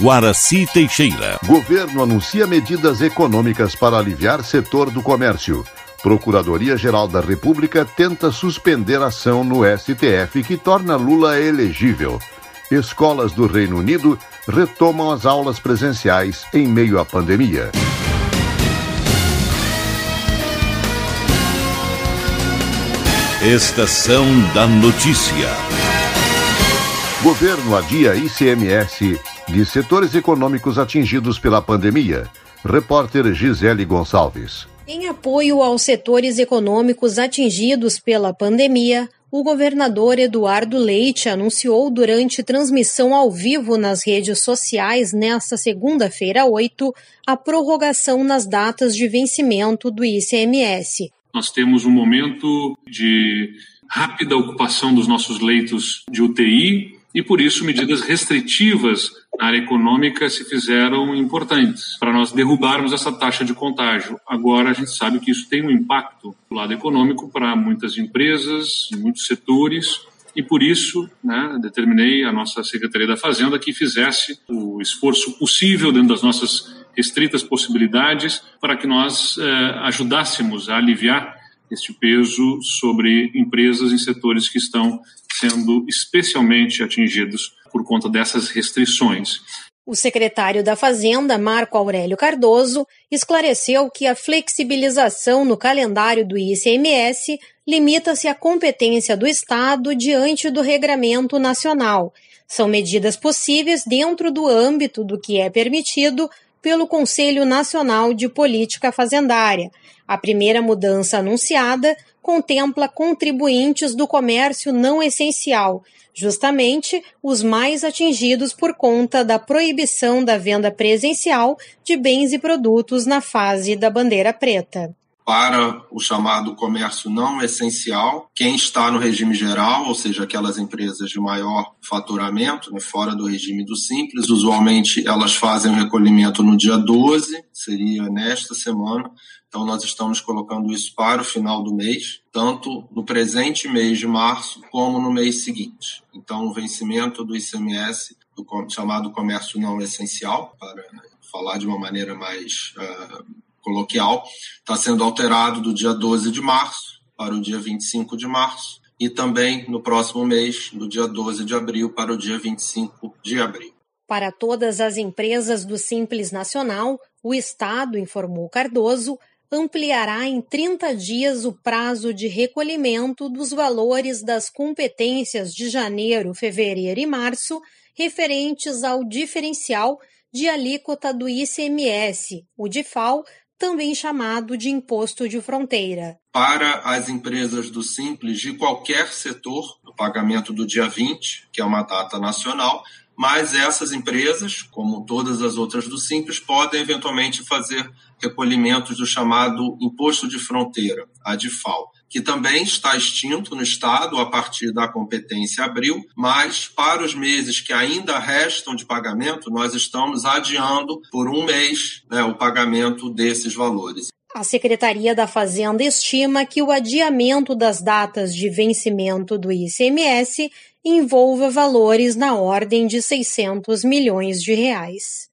Guaraci Teixeira. Governo anuncia medidas econômicas para aliviar setor do comércio. Procuradoria-Geral da República tenta suspender ação no STF que torna Lula elegível. Escolas do Reino Unido retomam as aulas presenciais em meio à pandemia. Estação da Notícia. Governo adia ICMS de setores econômicos atingidos pela pandemia. Repórter Gisele Gonçalves. Em apoio aos setores econômicos atingidos pela pandemia, o governador Eduardo Leite anunciou durante transmissão ao vivo nas redes sociais nesta segunda-feira 8 a prorrogação nas datas de vencimento do ICMS. Nós temos um momento de rápida ocupação dos nossos leitos de UTI e, por isso, medidas restritivas na área econômica se fizeram importantes para nós derrubarmos essa taxa de contágio. Agora, a gente sabe que isso tem um impacto do lado econômico para muitas empresas, muitos setores, e por isso né, determinei a nossa Secretaria da Fazenda que fizesse o esforço possível dentro das nossas restritas possibilidades para que nós eh, ajudássemos a aliviar este peso sobre empresas em setores que estão sendo especialmente atingidos por conta dessas restrições. O secretário da Fazenda, Marco Aurélio Cardoso, esclareceu que a flexibilização no calendário do ICMS limita-se à competência do Estado diante do regramento nacional. São medidas possíveis dentro do âmbito do que é permitido pelo Conselho Nacional de Política Fazendária. A primeira mudança anunciada contempla contribuintes do comércio não essencial, justamente os mais atingidos por conta da proibição da venda presencial de bens e produtos na fase da bandeira preta para o chamado comércio não essencial, quem está no regime geral, ou seja, aquelas empresas de maior faturamento, né, fora do regime do simples, usualmente elas fazem o recolhimento no dia 12, seria nesta semana. Então nós estamos colocando isso para o final do mês, tanto no presente mês de março como no mês seguinte. Então o vencimento do ICMS do chamado comércio não essencial, para falar de uma maneira mais uh, coloquial, está sendo alterado do dia 12 de março para o dia 25 de março e também no próximo mês, do dia 12 de abril para o dia 25 de abril. Para todas as empresas do Simples Nacional, o Estado, informou Cardoso, ampliará em 30 dias o prazo de recolhimento dos valores das competências de janeiro, fevereiro e março referentes ao diferencial de alíquota do ICMS, o DIFAL, também chamado de imposto de fronteira. Para as empresas do Simples de qualquer setor, o pagamento do dia 20, que é uma data nacional, mas essas empresas, como todas as outras do Simples, podem eventualmente fazer recolhimentos do chamado imposto de fronteira, a DIFAL que também está extinto no Estado a partir da competência abril, mas para os meses que ainda restam de pagamento, nós estamos adiando por um mês né, o pagamento desses valores. A Secretaria da Fazenda estima que o adiamento das datas de vencimento do ICMS envolva valores na ordem de 600 milhões de reais.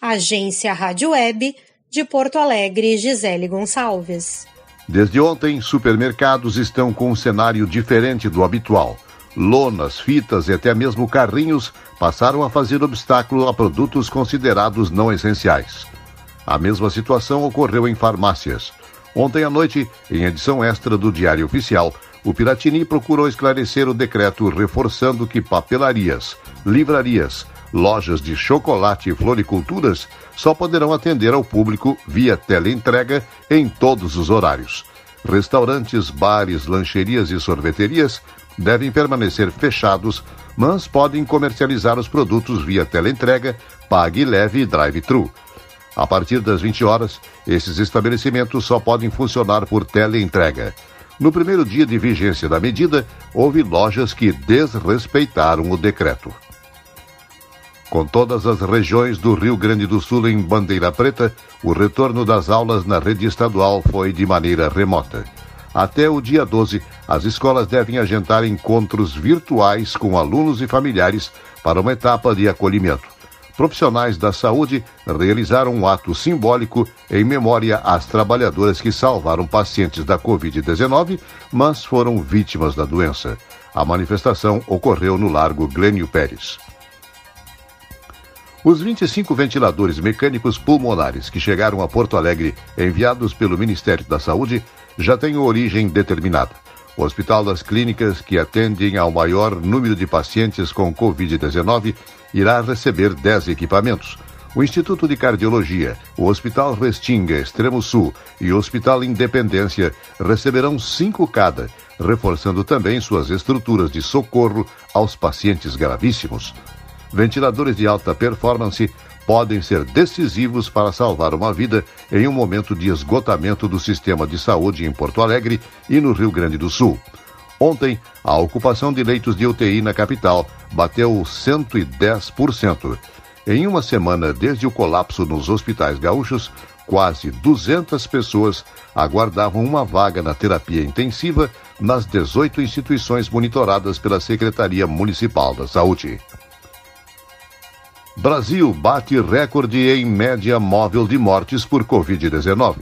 Agência Rádio Web de Porto Alegre, Gisele Gonçalves. Desde ontem, supermercados estão com um cenário diferente do habitual. Lonas, fitas e até mesmo carrinhos passaram a fazer obstáculo a produtos considerados não essenciais. A mesma situação ocorreu em farmácias. Ontem à noite, em edição extra do Diário Oficial, o Piratini procurou esclarecer o decreto reforçando que papelarias, livrarias, lojas de chocolate e floriculturas só poderão atender ao público via teleentrega em todos os horários. Restaurantes, bares, lancherias e sorveterias devem permanecer fechados, mas podem comercializar os produtos via teleentrega, pague leve e drive-thru. A partir das 20 horas, esses estabelecimentos só podem funcionar por teleentrega. No primeiro dia de vigência da medida, houve lojas que desrespeitaram o decreto. Com todas as regiões do Rio Grande do Sul em bandeira preta, o retorno das aulas na rede estadual foi de maneira remota. Até o dia 12, as escolas devem agendar encontros virtuais com alunos e familiares para uma etapa de acolhimento. profissionais da saúde realizaram um ato simbólico em memória às trabalhadoras que salvaram pacientes da Covid-19, mas foram vítimas da doença. A manifestação ocorreu no Largo Glênio Pérez. Os 25 ventiladores mecânicos pulmonares que chegaram a Porto Alegre, enviados pelo Ministério da Saúde, já têm origem determinada. O Hospital das Clínicas, que atendem ao maior número de pacientes com Covid-19, irá receber 10 equipamentos. O Instituto de Cardiologia, o Hospital Restinga, Extremo Sul e o Hospital Independência receberão cinco cada, reforçando também suas estruturas de socorro aos pacientes gravíssimos. Ventiladores de alta performance podem ser decisivos para salvar uma vida em um momento de esgotamento do sistema de saúde em Porto Alegre e no Rio Grande do Sul. Ontem, a ocupação de leitos de UTI na capital bateu 110%. Em uma semana desde o colapso nos hospitais gaúchos, quase 200 pessoas aguardavam uma vaga na terapia intensiva nas 18 instituições monitoradas pela Secretaria Municipal da Saúde. Brasil bate recorde em média móvel de mortes por Covid-19.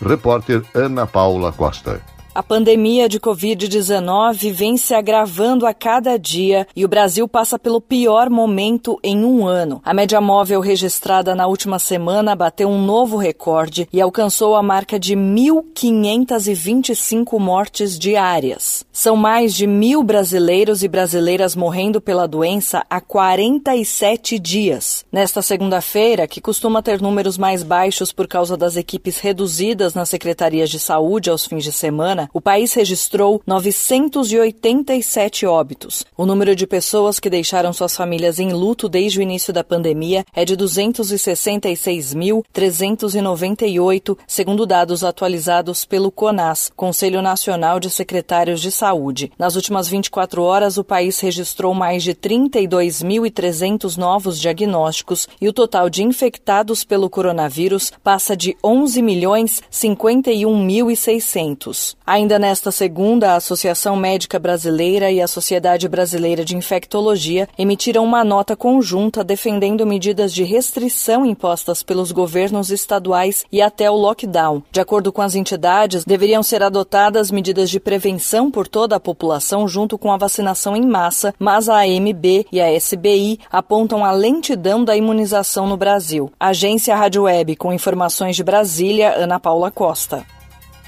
Repórter Ana Paula Costa. A pandemia de Covid-19 vem se agravando a cada dia e o Brasil passa pelo pior momento em um ano. A média móvel registrada na última semana bateu um novo recorde e alcançou a marca de 1.525 mortes diárias. São mais de mil brasileiros e brasileiras morrendo pela doença há 47 dias. Nesta segunda-feira, que costuma ter números mais baixos por causa das equipes reduzidas nas secretarias de saúde aos fins de semana, semana, o país registrou 987 óbitos. O número de pessoas que deixaram suas famílias em luto desde o início da pandemia é de 266.398, segundo dados atualizados pelo CONAS, Conselho Nacional de Secretários de Saúde. Nas últimas 24 horas, o país registrou mais de 32.300 novos diagnósticos e o total de infectados pelo coronavírus passa de 11 milhões 51.600. Ainda nesta segunda, a Associação Médica Brasileira e a Sociedade Brasileira de Infectologia emitiram uma nota conjunta defendendo medidas de restrição impostas pelos governos estaduais e até o lockdown. De acordo com as entidades, deveriam ser adotadas medidas de prevenção por toda a população junto com a vacinação em massa, mas a AMB e a SBI apontam a lentidão da imunização no Brasil. Agência Rádio Web com informações de Brasília, Ana Paula Costa.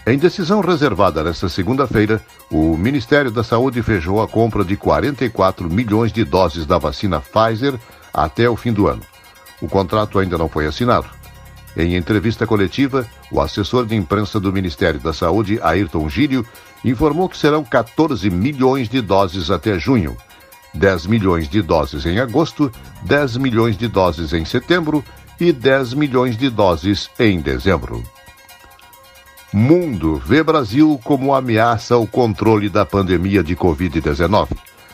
Em decisão reservada nesta segunda-feira, o Ministério da Saúde fechou a compra de 44 milhões de doses da vacina Pfizer até o fim do ano. O contrato ainda não foi assinado. Em entrevista coletiva, o assessor de imprensa do Ministério da Saúde, Ayrton Gírio, informou que serão 14 milhões de doses até junho, 10 milhões de doses em agosto, 10 milhões de doses em setembro e 10 milhões de doses em dezembro. Mundo vê Brasil como ameaça ao controle da pandemia de Covid-19.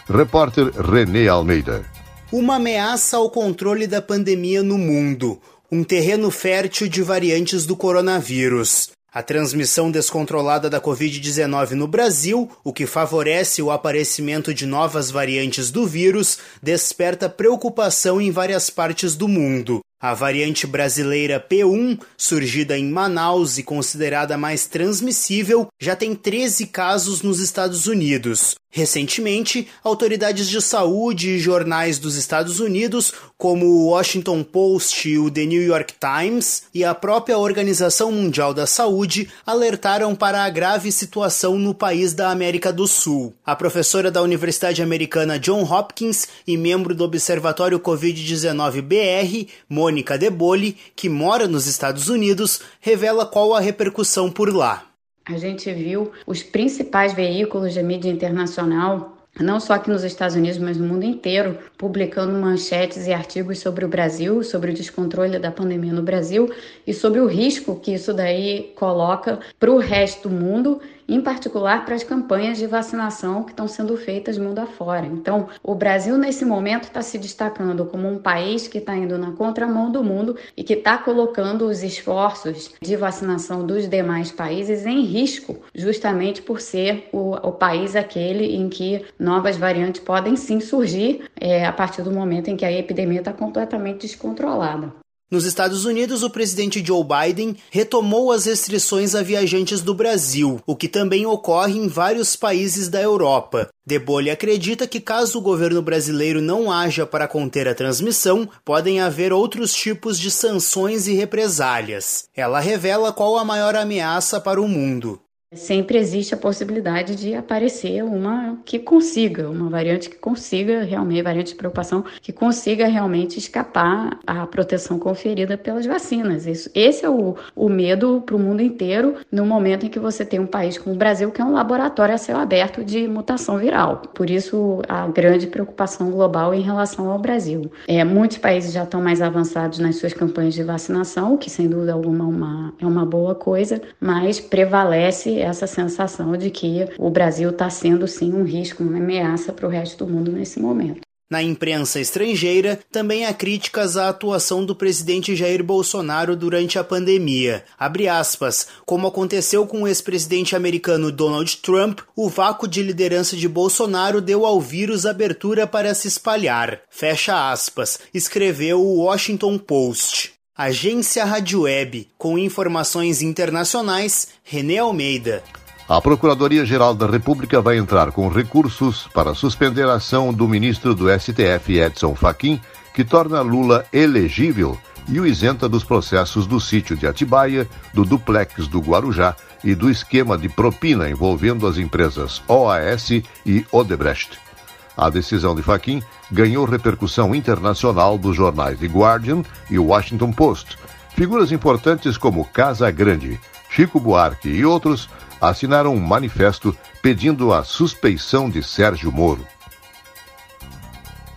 Repórter Renê Almeida. Uma ameaça ao controle da pandemia no mundo. Um terreno fértil de variantes do coronavírus. A transmissão descontrolada da Covid-19 no Brasil, o que favorece o aparecimento de novas variantes do vírus, desperta preocupação em várias partes do mundo. A variante brasileira P1, surgida em Manaus e considerada mais transmissível, já tem 13 casos nos Estados Unidos. Recentemente, autoridades de saúde e jornais dos Estados Unidos, como o Washington Post o The New York Times, e a própria Organização Mundial da Saúde, alertaram para a grave situação no país da América do Sul. A professora da Universidade Americana John Hopkins e membro do Observatório Covid-19 BR, Mônica Deboli, que mora nos Estados Unidos, revela qual a repercussão por lá. A gente viu os principais veículos de mídia internacional não só aqui nos Estados Unidos, mas no mundo inteiro, publicando manchetes e artigos sobre o Brasil, sobre o descontrole da pandemia no Brasil e sobre o risco que isso daí coloca para o resto do mundo em particular para as campanhas de vacinação que estão sendo feitas mundo afora. Então, o Brasil, nesse momento, está se destacando como um país que está indo na contramão do mundo e que está colocando os esforços de vacinação dos demais países em risco, justamente por ser o, o país aquele em que novas variantes podem sim surgir é, a partir do momento em que a epidemia está completamente descontrolada. Nos Estados Unidos, o presidente Joe Biden retomou as restrições a viajantes do Brasil, o que também ocorre em vários países da Europa. Debole acredita que, caso o governo brasileiro não haja para conter a transmissão, podem haver outros tipos de sanções e represálias. Ela revela qual a maior ameaça para o mundo. Sempre existe a possibilidade de aparecer uma que consiga, uma variante que consiga realmente, variante de preocupação, que consiga realmente escapar à proteção conferida pelas vacinas. Isso, esse é o, o medo para o mundo inteiro no momento em que você tem um país como o Brasil, que é um laboratório a céu aberto de mutação viral. Por isso, a grande preocupação global em relação ao Brasil. É, muitos países já estão mais avançados nas suas campanhas de vacinação, que sem dúvida alguma é uma, é uma boa coisa, mas prevalece essa sensação de que o Brasil está sendo sim um risco, uma ameaça para o resto do mundo nesse momento. Na imprensa estrangeira, também há críticas à atuação do presidente Jair Bolsonaro durante a pandemia. Abre aspas, como aconteceu com o ex-presidente americano Donald Trump, o vácuo de liderança de Bolsonaro deu ao vírus abertura para se espalhar. Fecha aspas, escreveu o Washington Post. Agência Rádio Web, com informações internacionais, René Almeida. A Procuradoria-Geral da República vai entrar com recursos para suspender a ação do ministro do STF, Edson Fachin, que torna Lula elegível e o isenta dos processos do sítio de Atibaia, do duplex do Guarujá e do esquema de propina envolvendo as empresas OAS e Odebrecht. A decisão de Fachin ganhou repercussão internacional dos jornais The Guardian e Washington Post. Figuras importantes como Casa Grande, Chico Buarque e outros assinaram um manifesto pedindo a suspeição de Sérgio Moro.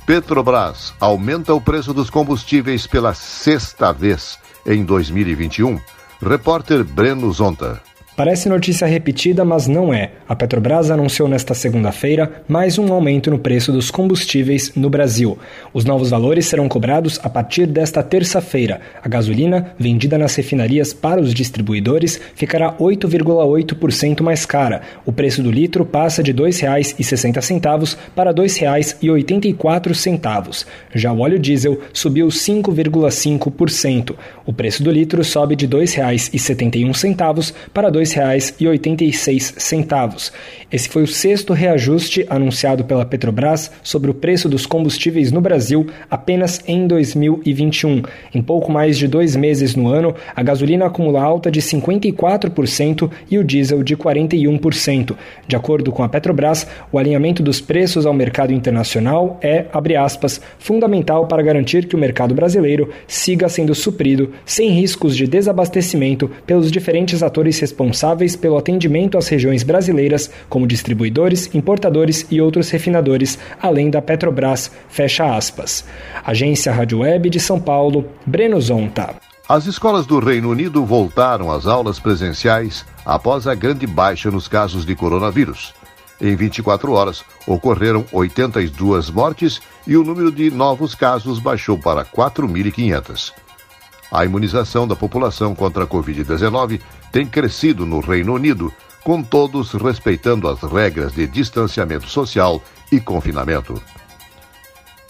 Petrobras aumenta o preço dos combustíveis pela sexta vez em 2021. Repórter Breno Zonta. Parece notícia repetida, mas não é. A Petrobras anunciou nesta segunda-feira mais um aumento no preço dos combustíveis no Brasil. Os novos valores serão cobrados a partir desta terça-feira. A gasolina, vendida nas refinarias para os distribuidores, ficará 8,8% mais cara. O preço do litro passa de R$ 2,60 para R$ 2,84. Já o óleo diesel subiu 5,5%. O preço do litro sobe de R$ 2,71 para R$ 2,86. Esse foi o sexto reajuste anunciado pela Petrobras sobre o preço dos combustíveis no Brasil apenas em 2021. Em pouco mais de dois meses no ano, a gasolina acumula alta de 54% e o diesel de 41%. De acordo com a Petrobras, o alinhamento dos preços ao mercado internacional é, abre aspas, fundamental para garantir que o mercado brasileiro siga sendo suprido sem riscos de desabastecimento pelos diferentes atores responsáveis pelo atendimento às regiões brasileiras, como distribuidores, importadores e outros refinadores, além da Petrobras, fecha aspas. Agência Rádio Web de São Paulo, Breno Zonta. As escolas do Reino Unido voltaram às aulas presenciais após a grande baixa nos casos de coronavírus. Em 24 horas, ocorreram 82 mortes e o número de novos casos baixou para 4.500. A imunização da população contra a Covid-19 tem crescido no Reino Unido, com todos respeitando as regras de distanciamento social e confinamento.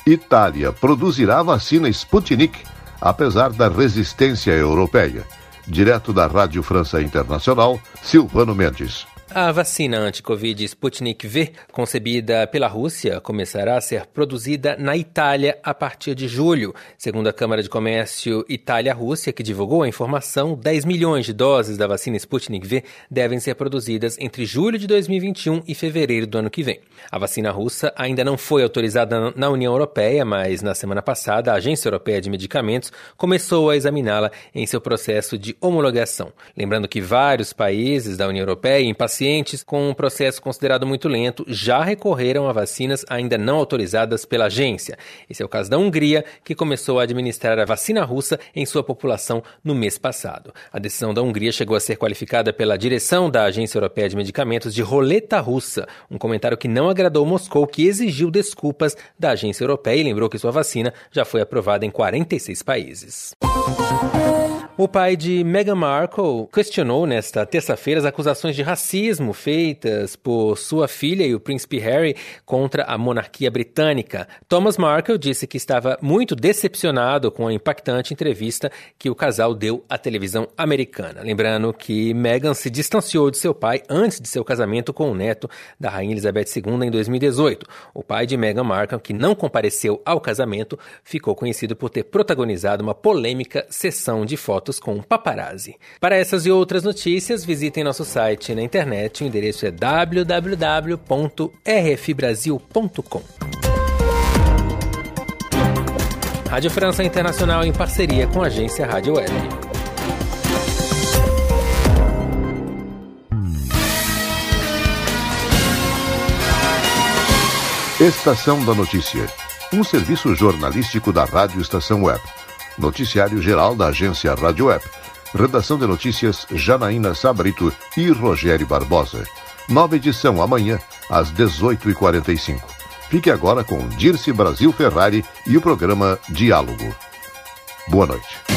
Itália produzirá vacina Sputnik, apesar da resistência europeia. Direto da Rádio França Internacional, Silvano Mendes. A vacina anti-Covid Sputnik V, concebida pela Rússia, começará a ser produzida na Itália a partir de julho. Segundo a Câmara de Comércio Itália-Rússia, que divulgou a informação, 10 milhões de doses da vacina Sputnik V devem ser produzidas entre julho de 2021 e fevereiro do ano que vem. A vacina russa ainda não foi autorizada na União Europeia, mas na semana passada a Agência Europeia de Medicamentos começou a examiná-la em seu processo de homologação. Lembrando que vários países da União Europeia impacientes pacientes com um processo considerado muito lento já recorreram a vacinas ainda não autorizadas pela agência. Esse é o caso da Hungria, que começou a administrar a vacina russa em sua população no mês passado. A decisão da Hungria chegou a ser qualificada pela direção da Agência Europeia de Medicamentos de roleta russa, um comentário que não agradou Moscou, que exigiu desculpas da agência europeia e lembrou que sua vacina já foi aprovada em 46 países. O pai de Meghan Markle questionou nesta terça-feira as acusações de racismo feitas por sua filha e o príncipe Harry contra a monarquia britânica. Thomas Markle disse que estava muito decepcionado com a impactante entrevista que o casal deu à televisão americana. Lembrando que Meghan se distanciou de seu pai antes de seu casamento com o neto da rainha Elizabeth II em 2018. O pai de Meghan Markle, que não compareceu ao casamento, ficou conhecido por ter protagonizado uma polêmica sessão de fotos fotos com paparazzi. Para essas e outras notícias, visitem nosso site na internet. O endereço é www.rfbrasil.com. Rádio França Internacional em parceria com a agência Rádio Web. Estação da Notícia, um serviço jornalístico da Rádio Estação Web. Noticiário geral da agência Rádio Web. Redação de notícias Janaína Sabrito e Rogério Barbosa. Nova edição amanhã, às 18h45. Fique agora com Dirce Brasil Ferrari e o programa Diálogo. Boa noite.